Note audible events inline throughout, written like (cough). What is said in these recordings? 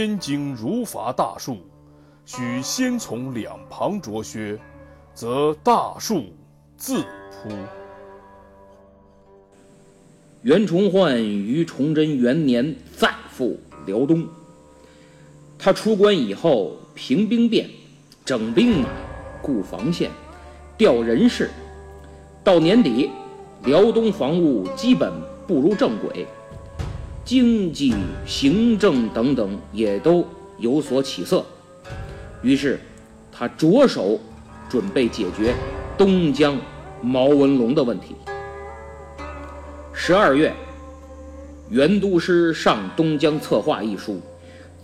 燕京如伐大树，须先从两旁着削，则大树自扑。袁崇焕于崇祯元年再赴辽东。他出关以后，平兵变，整兵马，固防线，调人事。到年底，辽东防务基本步入正轨，经济、行政等等也都有所起色。于是，他着手准备解决东江毛文龙的问题。十二月，袁都师上东江策划一书，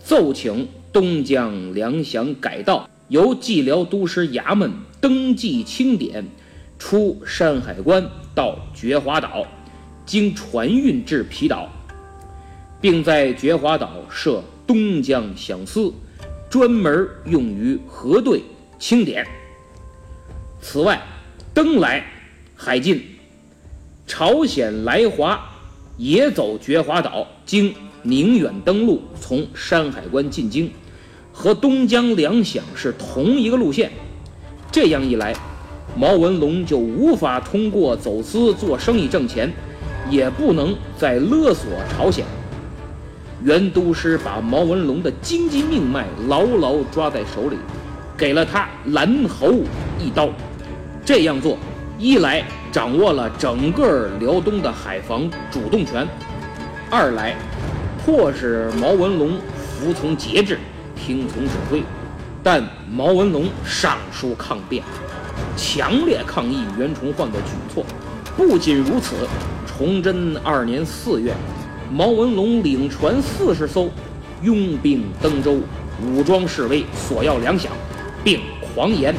奏请东江粮饷改道，由蓟辽都师衙门登记清点，出山海关到觉华岛，经船运至皮岛，并在觉华岛设东江饷司，专门用于核对清点。此外，登来海禁。朝鲜来华也走觉华岛，经宁远登陆，从山海关进京，和东江粮饷是同一个路线。这样一来，毛文龙就无法通过走私做生意挣钱，也不能再勒索朝鲜。袁都师把毛文龙的经济命脉牢牢抓在手里，给了他拦喉一刀。这样做，一来。掌握了整个辽东的海防主动权。二来，迫使毛文龙服从节制，听从指挥。但毛文龙上书抗辩，强烈抗议袁崇焕的举措。不仅如此，崇祯二年四月，毛文龙领船四十艘，拥兵登州，武装示威，索要粮饷，并狂言。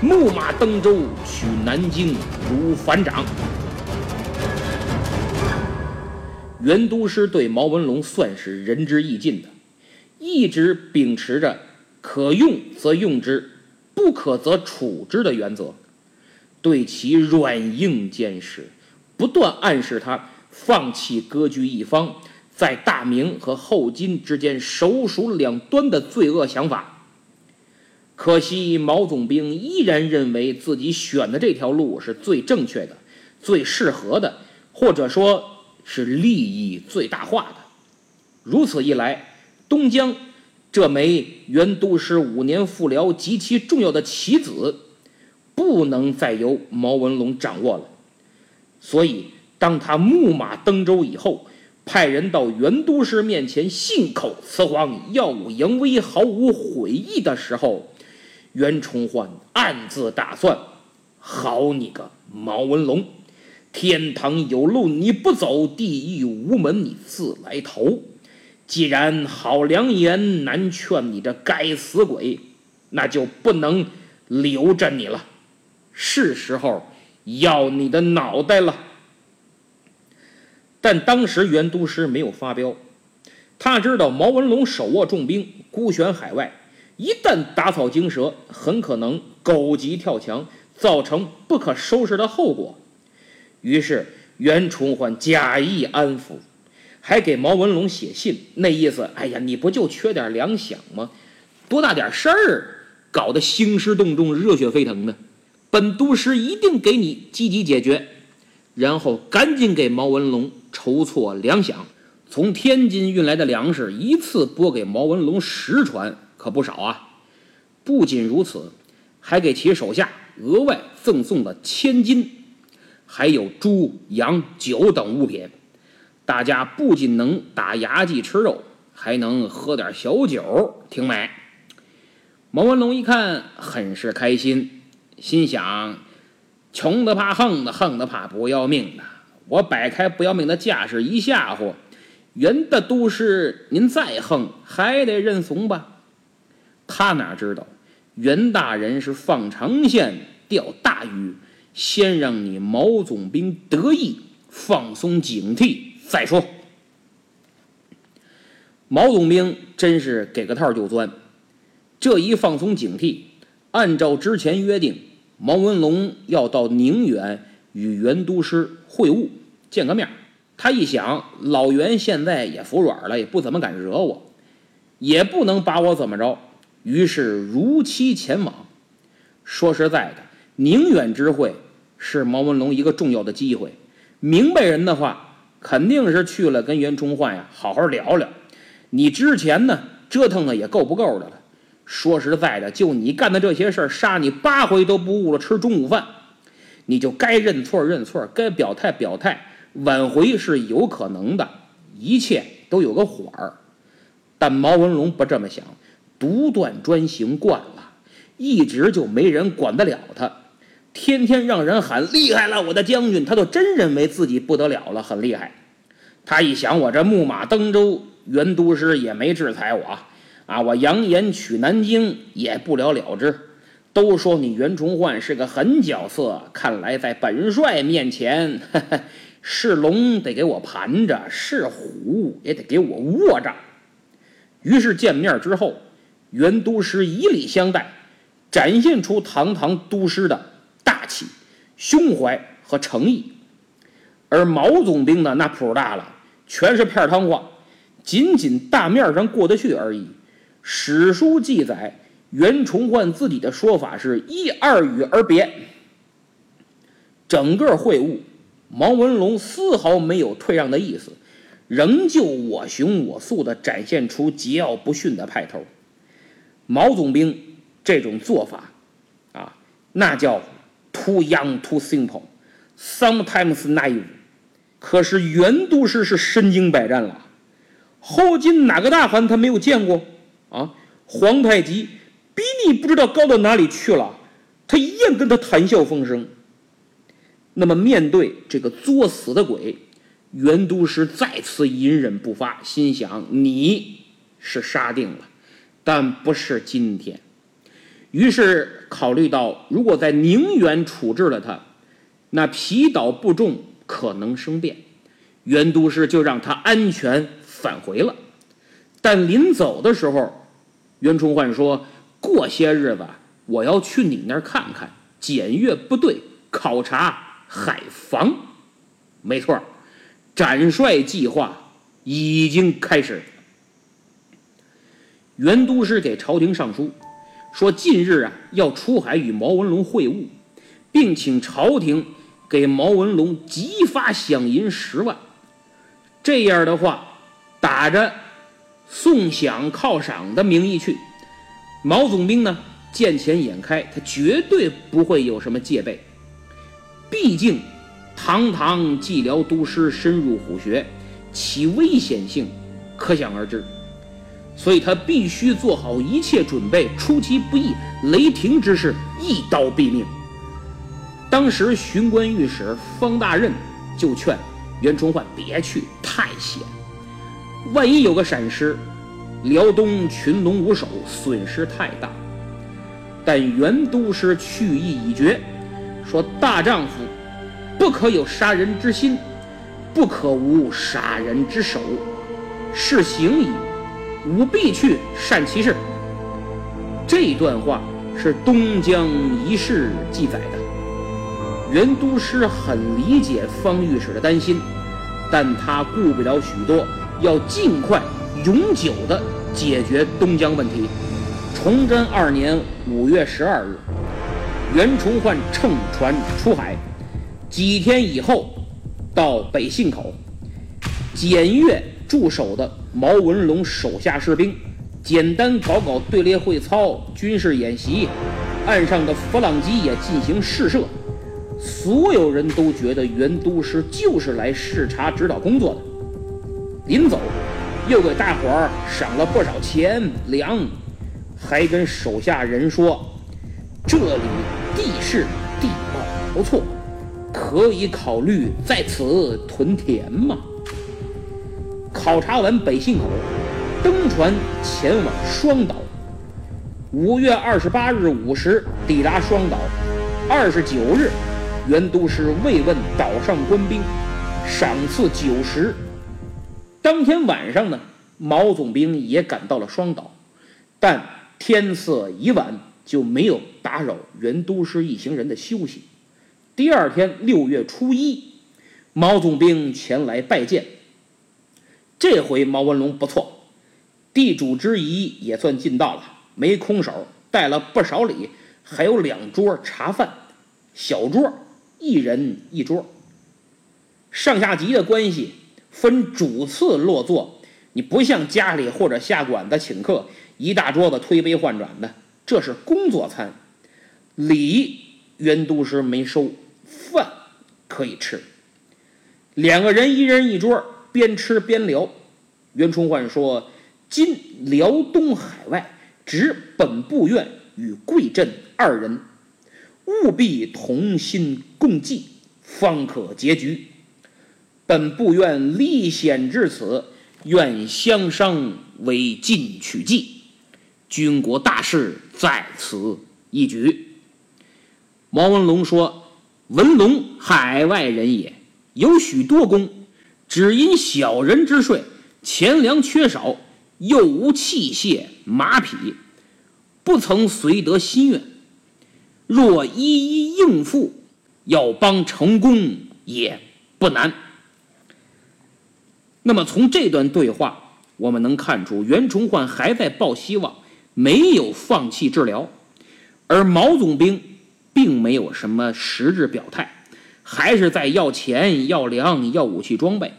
木马登州，取南京如反掌。袁都师对毛文龙算是仁至义尽的，一直秉持着可用则用之，不可则处之的原则，对其软硬兼施，不断暗示他放弃割据一方，在大明和后金之间首鼠两端的罪恶想法。可惜毛总兵依然认为自己选的这条路是最正确的、最适合的，或者说是利益最大化的。如此一来，东江这枚元都师五年复辽极其重要的棋子，不能再由毛文龙掌握了。所以，当他木马登州以后，派人到袁都师面前信口雌黄、耀武扬威、毫无悔意的时候，袁崇焕暗自打算：“好你个毛文龙，天堂有路你不走，地狱无门你自来投。既然好良言难劝你这该死鬼，那就不能留着你了，是时候要你的脑袋了。”但当时袁都师没有发飙，他知道毛文龙手握重兵，孤悬海外。一旦打草惊蛇，很可能狗急跳墙，造成不可收拾的后果。于是袁崇焕假意安抚，还给毛文龙写信，那意思：哎呀，你不就缺点粮饷吗？多大点事儿，搞得兴师动众、热血沸腾的。本都师一定给你积极解决。然后赶紧给毛文龙筹措粮饷，从天津运来的粮食一次拨给毛文龙十船，可不少啊。不仅如此，还给其手下额外赠送了千金，还有猪、羊、酒等物品。大家不仅能打牙祭吃肉，还能喝点小酒，挺美。毛文龙一看，很是开心，心想。穷的怕横的，横的怕不要命的。我摆开不要命的架势一吓唬，袁的都师您再横还得认怂吧？他哪知道袁大人是放长线钓大鱼，先让你毛总兵得意，放松警惕再说。毛总兵真是给个套就钻，这一放松警惕，按照之前约定。毛文龙要到宁远与袁都师会晤，见个面。他一想，老袁现在也服软了，也不怎么敢惹我，也不能把我怎么着。于是如期前往。说实在的，宁远之会是毛文龙一个重要的机会。明白人的话，肯定是去了跟袁崇焕呀好好聊聊。你之前呢折腾的也够不够的了。说实在的，就你干的这些事儿，杀你八回都不误了吃中午饭。你就该认错认错，该表态表态，挽回是有可能的，一切都有个缓儿。但毛文龙不这么想，独断专行惯了，一直就没人管得了他，天天让人喊厉害了，我的将军，他就真认为自己不得了了，很厉害。他一想，我这木马登舟，袁都师也没制裁我。啊！我扬言取南京也不了了之，都说你袁崇焕是个狠角色，看来在本帅面前，(laughs) 是龙得给我盘着，是虎也得给我卧着。于是见面之后，袁都师以礼相待，展现出堂堂都师的大气、胸怀和诚意。而毛总兵呢，那谱大了，全是片汤话，仅仅大面上过得去而已。史书记载，袁崇焕自己的说法是一二语而别。整个会晤，毛文龙丝毫没有退让的意思，仍旧我行我素地展现出桀骜不驯的派头。毛总兵这种做法，啊，那叫 too young too simple，sometimes naive。可是袁都师是身经百战了，后金哪个大汗他没有见过？啊，皇太极比你不知道高到哪里去了，他一样跟他谈笑风生。那么面对这个作死的鬼，袁都师再次隐忍不发，心想你是杀定了，但不是今天。于是考虑到，如果在宁远处置了他，那皮岛不重，可能生变，袁都师就让他安全返回了。但临走的时候，袁崇焕说：“过些日子我要去你那儿看看，检阅部队，考察海防。”没错，展帅计划已经开始。袁都师给朝廷上书，说近日啊要出海与毛文龙会晤，并请朝廷给毛文龙急发饷银十万。这样的话，打着。送饷犒赏的名义去，毛总兵呢见钱眼开，他绝对不会有什么戒备。毕竟，堂堂蓟辽都师深入虎穴，其危险性可想而知。所以他必须做好一切准备，出其不意，雷霆之势，一刀毙命。当时巡官御史方大任就劝袁崇焕别去，太险。万一有个闪失，辽东群龙无首，损失太大。但袁都师去意已决，说大丈夫不可有杀人之心，不可无杀人之手。是行矣，吾必去善其事。这段话是东江遗事记载的。袁都师很理解方御史的担心，但他顾不了许多。要尽快、永久地解决东江问题。崇祯二年五月十二日，袁崇焕乘船出海，几天以后到北信口，检阅驻守的毛文龙手下士兵，简单搞搞队列会操、军事演习，岸上的弗朗机也进行试射。所有人都觉得袁都师就是来视察指导工作的。临走，又给大伙儿赏了不少钱粮。还跟手下人说：“这里地势地貌不错，可以考虑在此屯田嘛。”考察完北信口，登船前往双岛。五月二十八日午时抵达双岛，二十九日，袁都师慰问岛上官兵，赏赐酒食。当天晚上呢，毛总兵也赶到了双岛，但。天色已晚，就没有打扰袁都师一行人的休息。第二天六月初一，毛总兵前来拜见。这回毛文龙不错，地主之谊也算尽到了，没空手，带了不少礼，还有两桌茶饭，小桌一人一桌。上下级的关系分主次落座，你不像家里或者下馆子请客。一大桌子推杯换盏的，这是工作餐。礼袁都师没收，饭可以吃。两个人一人一桌，边吃边聊。袁崇焕说：“今辽东海外，只本部院与贵镇二人，务必同心共济，方可结局。本部院历险至此，愿相商为进取计。”军国大事在此一举。毛文龙说：“文龙海外人也，有许多功，只因小人之税，钱粮缺少，又无器械马匹，不曾遂得心愿。若一一应付，要帮成功也不难。”那么从这段对话，我们能看出袁崇焕还在抱希望。没有放弃治疗，而毛总兵并没有什么实质表态，还是在要钱、要粮、要武器装备。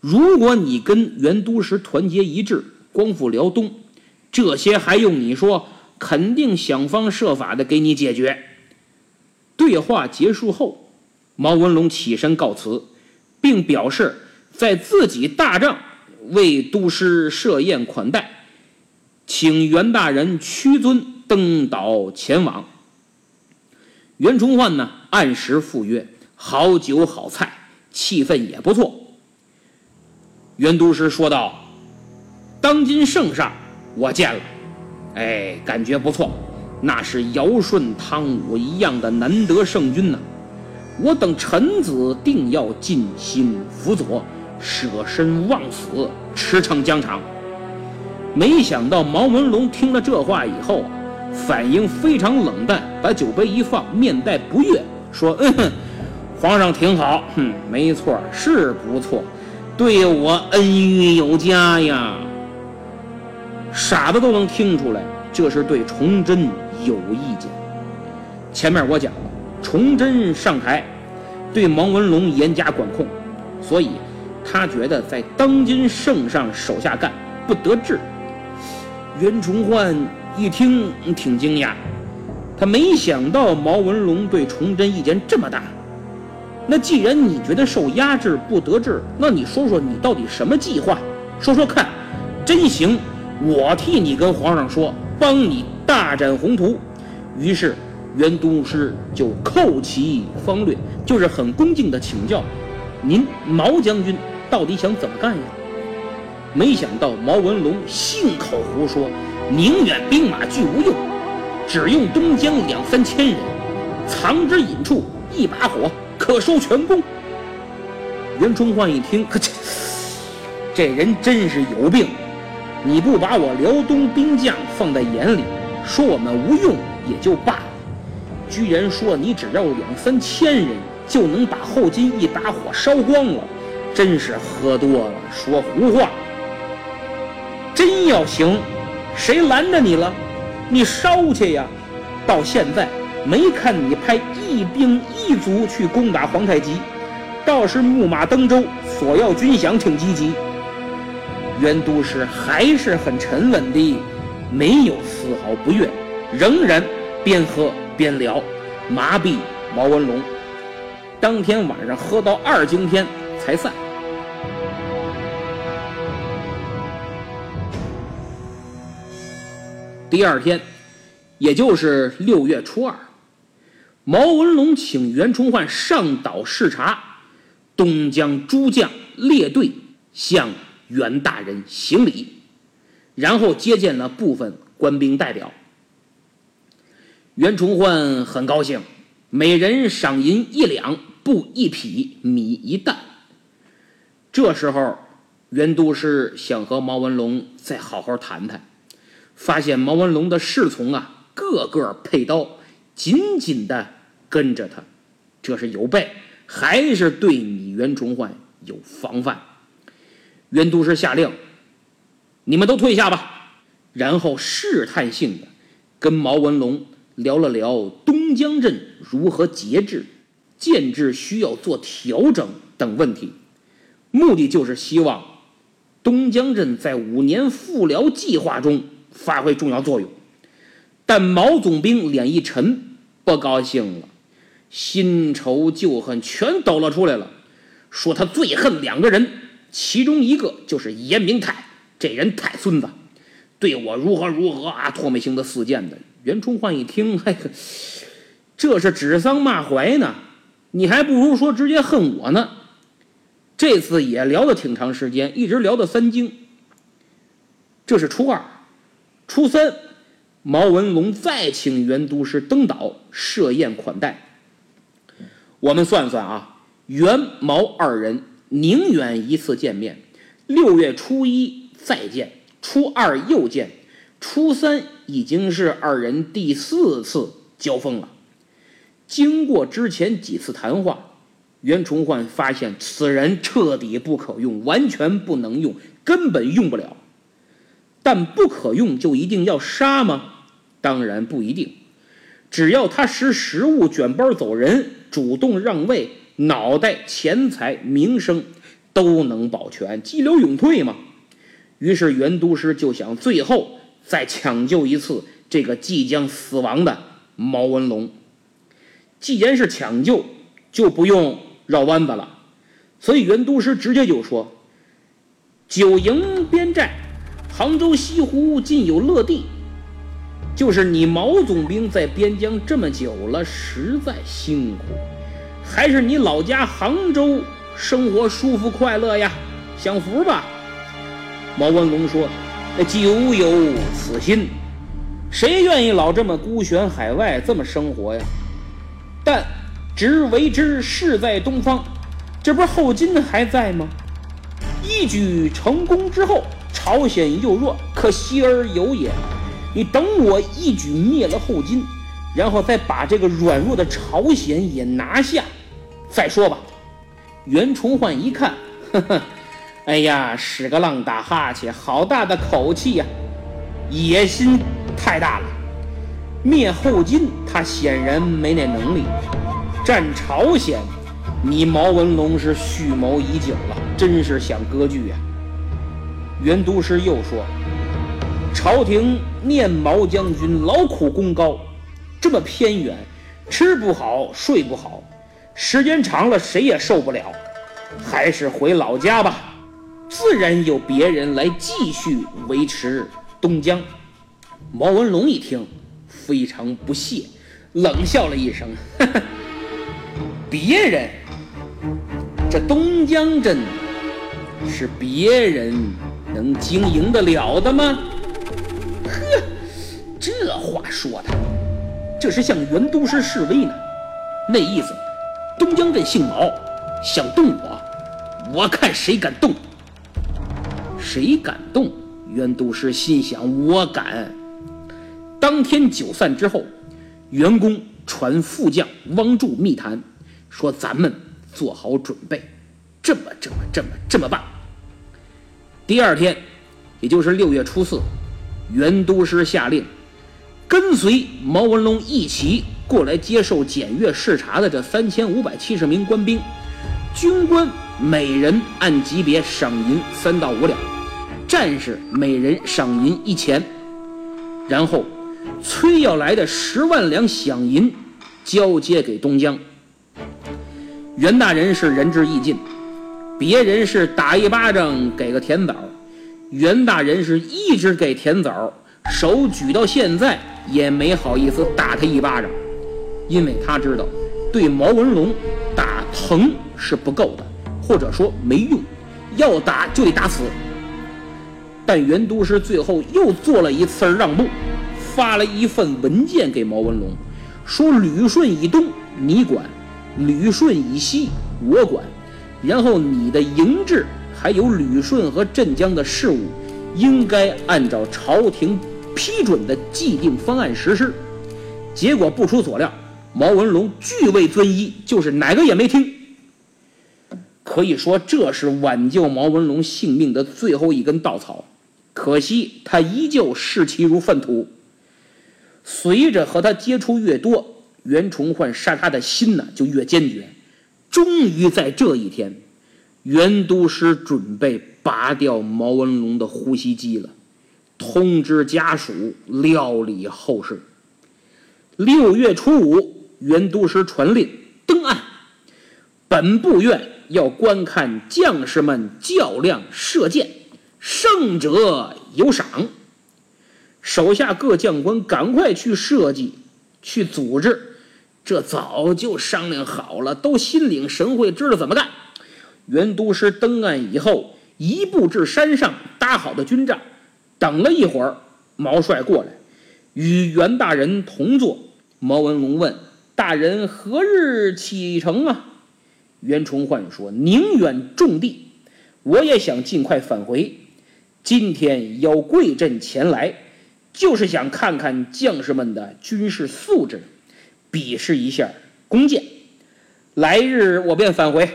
如果你跟袁都师团结一致，光复辽东，这些还用你说？肯定想方设法的给你解决。对话结束后，毛文龙起身告辞，并表示在自己大帐为都师设宴款待。请袁大人屈尊登岛前往。袁崇焕呢，按时赴约，好酒好菜，气氛也不错。袁督师说道：“当今圣上，我见了，哎，感觉不错，那是尧舜汤武一样的难得圣君呢。我等臣子定要尽心辅佐，舍身忘死，驰骋疆场。”没想到毛文龙听了这话以后，反应非常冷淡，把酒杯一放，面带不悦，说：“嗯，(laughs) 皇上挺好，哼，没错，是不错，对我恩遇有加呀。”傻子都能听出来，这是对崇祯有意见。前面我讲了，崇祯上台，对毛文龙严加管控，所以他觉得在当今圣上手下干不得志。袁崇焕一听挺惊讶，他没想到毛文龙对崇祯意见这么大。那既然你觉得受压制不得志，那你说说你到底什么计划？说说看，真行，我替你跟皇上说，帮你大展宏图。于是袁都师就叩其方略，就是很恭敬地请教：您毛将军到底想怎么干呀？没想到毛文龙信口胡说，宁远兵马俱无用，只用东江两三千人，藏之隐处，一把火可收全功。袁崇焕一听，(laughs) 这这人真是有病！你不把我辽东兵将放在眼里，说我们无用也就罢了，居然说你只要两三千人就能把后金一把火烧光了，真是喝多了说胡话。真要行，谁拦着你了？你烧去呀！到现在没看你派一兵一卒去攻打皇太极，倒是木马登州索要军饷挺积极。袁都师还是很沉稳的，没有丝毫不悦，仍然边喝边聊，麻痹毛文龙。当天晚上喝到二更天才散。第二天，也就是六月初二，毛文龙请袁崇焕上岛视察，东江诸将列队向袁大人行礼，然后接见了部分官兵代表。袁崇焕很高兴，每人赏银一两，布一匹，米一担。这时候，袁都师想和毛文龙再好好谈谈。发现毛文龙的侍从啊，个个佩刀，紧紧的跟着他，这是有备，还是对你袁崇焕有防范？袁都师下令，你们都退下吧。然后试探性的跟毛文龙聊了聊东江镇如何节制、建制需要做调整等问题，目的就是希望东江镇在五年复辽计划中。发挥重要作用，但毛总兵脸一沉，不高兴了，新仇旧恨全抖了出来了，说他最恨两个人，其中一个就是严明泰，这人太孙子，对我如何如何啊，唾沫星子四溅的。袁崇焕一听，(laughs) 嘿，这是指桑骂槐呢，你还不如说直接恨我呢。这次也聊了挺长时间，一直聊到三更，这是初二。初三，毛文龙再请袁都师登岛设宴款待。我们算算啊，袁毛二人宁远一次见面，六月初一再见，初二又见，初三已经是二人第四次交锋了。经过之前几次谈话，袁崇焕发现此人彻底不可用，完全不能用，根本用不了。但不可用就一定要杀吗？当然不一定。只要他识时务、卷包走人、主动让位，脑袋、钱财、名声都能保全，激流勇退嘛。于是袁都师就想最后再抢救一次这个即将死亡的毛文龙。既然是抢救，就不用绕弯子了。所以袁都师直接就说：“九营边寨。”杭州西湖尽有乐地，就是你毛总兵在边疆这么久了，实在辛苦。还是你老家杭州生活舒服快乐呀，享福吧。毛文龙说：“那久有此心，谁愿意老这么孤悬海外这么生活呀？但只为之事在东方，这不是后金还在吗？一举成功之后。”朝鲜又弱，可惜而有也。你等我一举灭了后金，然后再把这个软弱的朝鲜也拿下，再说吧。袁崇焕一看，呵呵，哎呀，屎个浪打哈欠，好大的口气呀！野心太大了。灭后金，他显然没那能力；战朝鲜，你毛文龙是蓄谋已久了，真是想割据呀。袁都师又说：“朝廷念毛将军劳苦功高，这么偏远，吃不好睡不好，时间长了谁也受不了，还是回老家吧。自然有别人来继续维持东江。”毛文龙一听，非常不屑，冷笑了一声：“ (laughs) 别人，这东江镇是别人。”能经营得了的吗？呵，这话说的，这是向袁都师示威呢。那意思，东江镇姓毛，想动我，我看谁敢动。谁敢动？袁都师心想：我敢。当天酒散之后，员工传副将汪柱密谈，说咱们做好准备，这么这么这么这么办。第二天，也就是六月初四，袁都师下令，跟随毛文龙一起过来接受检阅视察的这三千五百七十名官兵，军官每人按级别赏银三到五两，战士每人赏银一钱，然后催要来的十万两饷银交接给东江。袁大人是仁至义尽，别人是打一巴掌给个甜枣，袁大人是一直给甜枣，手举到现在也没好意思打他一巴掌，因为他知道对毛文龙打疼是不够的，或者说没用，要打就得打死。但袁都师最后又做了一次让步，发了一份文件给毛文龙，说旅顺以东你管。旅顺以西，我管。然后你的营制还有旅顺和镇江的事务，应该按照朝廷批准的既定方案实施。结果不出所料，毛文龙拒为遵依，就是哪个也没听。可以说，这是挽救毛文龙性命的最后一根稻草。可惜他依旧视其如粪土。随着和他接触越多。袁崇焕杀他的心呢就越坚决，终于在这一天，袁都师准备拔掉毛文龙的呼吸机了，通知家属料理后事。六月初五，袁都师传令登岸，本部院要观看将士们较量射箭，胜者有赏。手下各将官赶快去设计，去组织。这早就商量好了，都心领神会，知道怎么干。袁都师登岸以后，一步至山上搭好的军帐，等了一会儿，毛帅过来，与袁大人同坐。毛文龙问：“大人何日启程啊？”袁崇焕说：“宁远重地，我也想尽快返回。今天邀贵镇前来，就是想看看将士们的军事素质。”比试一下弓箭，来日我便返回。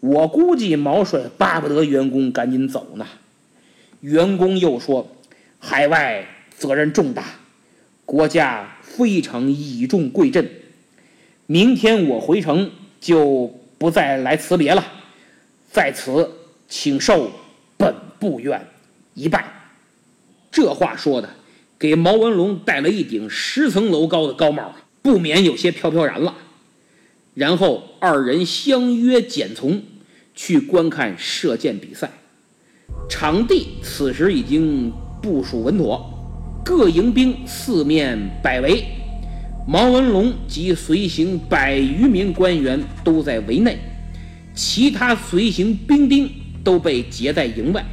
我估计毛帅巴不得员工赶紧走呢。员工又说：“海外责任重大，国家非常倚重贵镇。明天我回城就不再来辞别了，在此请受本部院一拜。”这话说的，给毛文龙戴了一顶十层楼高的高帽！不免有些飘飘然了，然后二人相约简从去观看射箭比赛。场地此时已经部署稳妥，各营兵四面摆围，毛文龙及随行百余名官员都在围内，其他随行兵丁都被截在营外。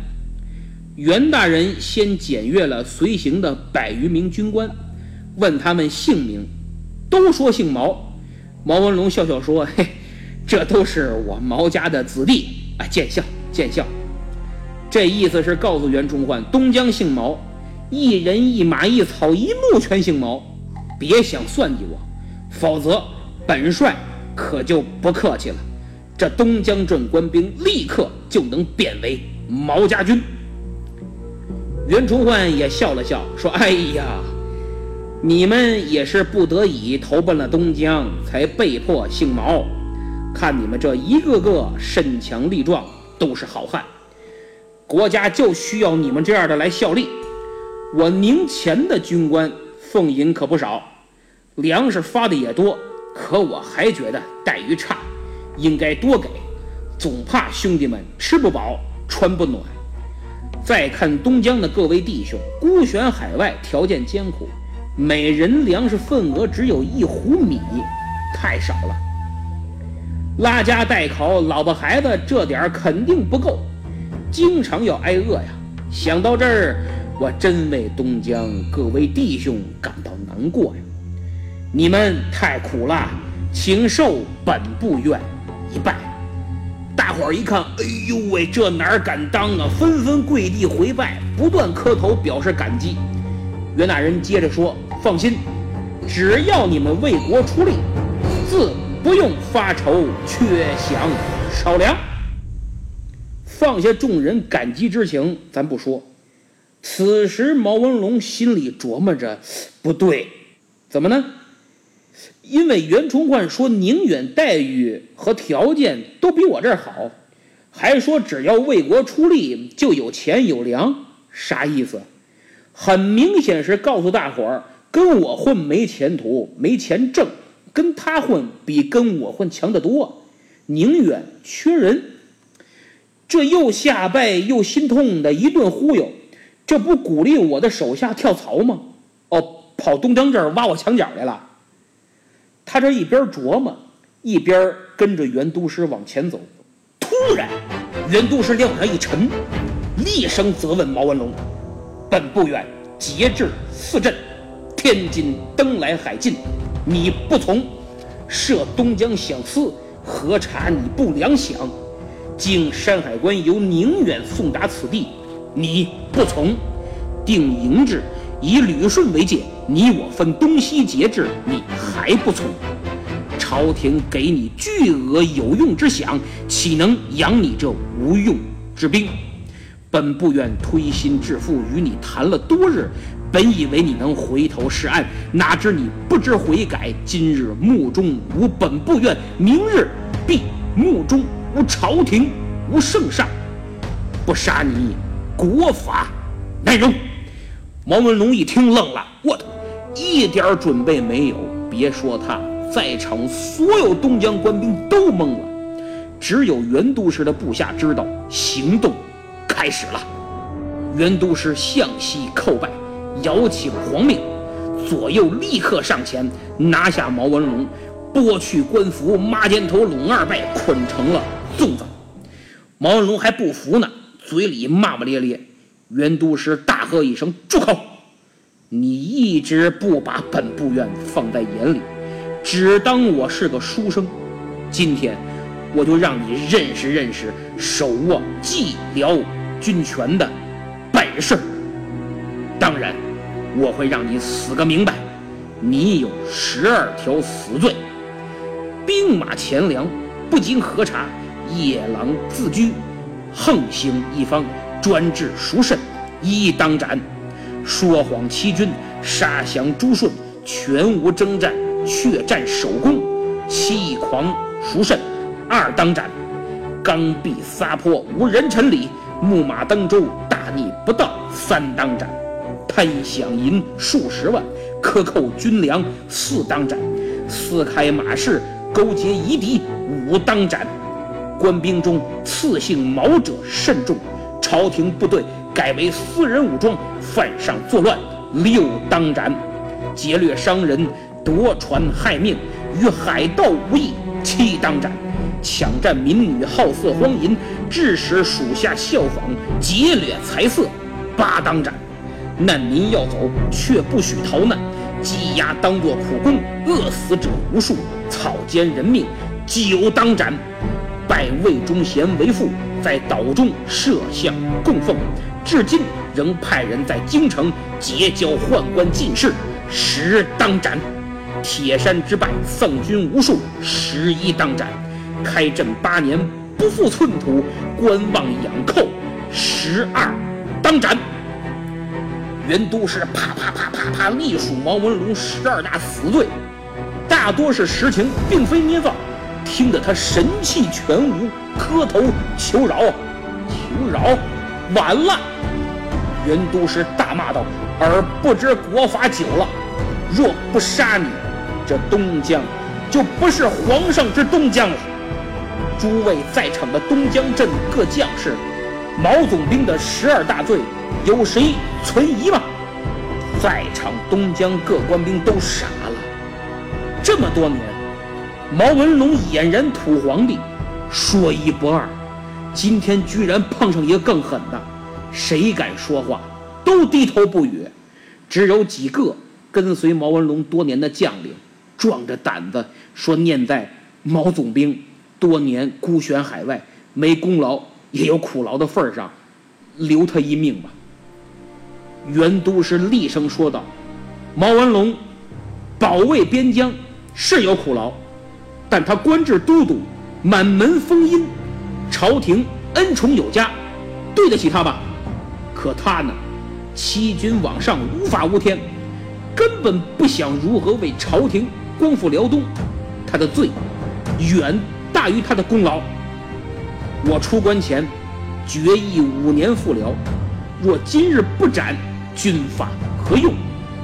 袁大人先检阅了随行的百余名军官，问他们姓名。都说姓毛，毛文龙笑笑说：“ (laughs) 嘿，这都是我毛家的子弟啊！”见笑，见笑。这意思是告诉袁崇焕，东江姓毛，一人一马一草一木全姓毛，别想算计我，否则本帅可就不客气了。这东江镇官兵立刻就能变为毛家军。袁崇焕也笑了笑，说：“哎呀。”你们也是不得已投奔了东江，才被迫姓毛。看你们这一个个身强力壮，都是好汉，国家就需要你们这样的来效力。我宁前的军官俸银可不少，粮食发的也多，可我还觉得待遇差，应该多给，总怕兄弟们吃不饱穿不暖。再看东江的各位弟兄，孤悬海外，条件艰苦。每人粮食份额只有一壶米，太少了。拉家带口，老婆孩子这点肯定不够，经常要挨饿呀。想到这儿，我真为东江各位弟兄感到难过呀。你们太苦了，请受本部院一拜。大伙儿一看，哎呦喂，这哪儿敢当啊！纷纷跪地回拜，不断磕头表示感激。袁大人接着说：“放心，只要你们为国出力，自不用发愁缺饷少粮。”放下众人感激之情，咱不说，此时毛文龙心里琢磨着，不对，怎么呢？因为袁崇焕说宁远待遇和条件都比我这儿好，还说只要为国出力就有钱有粮，啥意思？很明显是告诉大伙儿，跟我混没前途，没钱挣；跟他混比跟我混强得多。宁远缺人，这又下拜又心痛的一顿忽悠。这不鼓励我的手下跳槽吗？哦，跑东江这儿挖我墙角来了。他这一边琢磨，一边跟着袁都师往前走。突然，袁都师脸往上一沉，厉声责问毛文龙：“本不远节制四镇，天津登来海禁，你不从，设东江想司，核查你不良饷。经山海关由宁远送达此地。”你不从，定营制，以旅顺为界，你我分东西节制，你还不从？朝廷给你巨额有用之饷，岂能养你这无用之兵？本部院推心置腹与你谈了多日，本以为你能回头是岸，哪知你不知悔改。今日墓中无本部院，明日必墓中无朝廷无圣上，不杀你！国法难容。毛文龙一听愣了，我的，一点准备没有。别说他，在场所有东江官兵都懵了，只有袁都师的部下知道行动开始了。袁都师向西叩拜，摇起皇命，左右立刻上前拿下毛文龙，剥去官服，马肩头拢二拜，捆成了粽子。毛文龙还不服呢。嘴里骂骂咧咧，袁都师大喝一声：“住口！你一直不把本部院放在眼里，只当我是个书生。今天我就让你认识认识手握蓟辽军权的本事。当然，我会让你死个明白。你有十二条死罪：兵马钱粮不经核查，夜郎自居。”横行一方，专治赎慎，一当斩；说谎欺君，杀降朱顺，全无征战，却占首功，欺狂赎慎，二当斩；刚愎撒泼，无人臣礼，木马登舟，大逆不道，三当斩；贪饷银数十万，克扣军粮，四当斩；私开马市，勾结夷狄，五当斩。官兵中刺姓毛者甚众，朝廷部队改为私人武装，犯上作乱，六当斩；劫掠商人，夺船害命，与海盗无异，七当斩；抢占民女，好色荒淫，致使属下效仿，劫掠财色，八当斩；难民要走，却不许逃难，羁押当作苦工，饿死者无数，草菅人命，九当斩。拜魏忠贤为父，在岛中设像供奉，至今仍派人在京城结交宦官进士，十当斩；铁山之败，丧军无数，十一当斩；开镇八年不复寸土，观望养寇，十二当斩。袁都师啪啪啪啪啪，隶属毛文龙十二大死罪，大多是实情，并非捏造。听得他神气全无，磕头求饶，求饶，晚了！袁都师大骂道：“尔不知国法久了，若不杀你，这东江就不是皇上之东江了。”诸位在场的东江镇各将士，毛总兵的十二大罪，有谁存疑吗？在场东江各官兵都傻了，这么多年。毛文龙俨然土皇帝，说一不二，今天居然碰上一个更狠的，谁敢说话都低头不语，只有几个跟随毛文龙多年的将领，壮着胆子说：“念在毛总兵多年孤悬海外，没功劳也有苦劳的份儿上，留他一命吧。”袁都师厉声说道：“毛文龙保卫边疆是有苦劳。”但他官至都督，满门封荫，朝廷恩宠有加，对得起他吧？可他呢，欺君罔上，无法无天，根本不想如何为朝廷光复辽东。他的罪远大于他的功劳。我出关前决议五年复辽，若今日不斩，军法何用？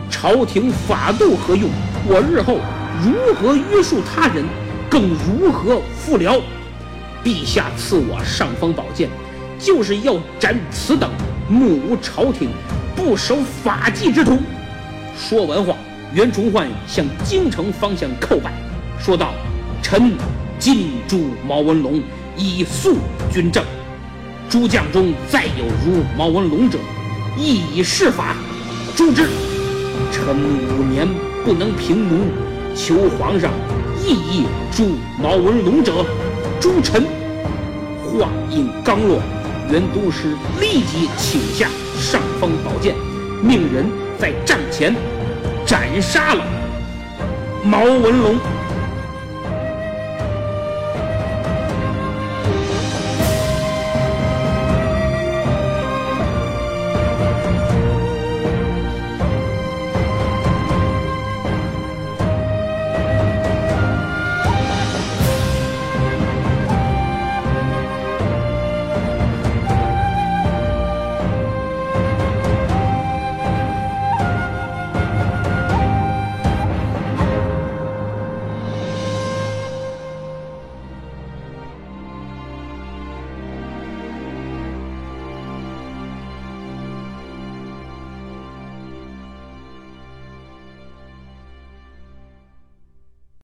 朝廷法度何用？我日后如何约束他人？更如何复辽？陛下赐我尚方宝剑，就是要斩此等目无朝廷、不守法纪之徒。说完话，袁崇焕向京城方向叩拜，说道：“臣进驻毛文龙，以肃军政。诸将中再有如毛文龙者，亦以事法诛之。臣五年不能平奴，求皇上。”意义诛毛文龙者，诛臣。话音刚落，袁都师立即请下尚方宝剑，命人在帐前斩杀了毛文龙。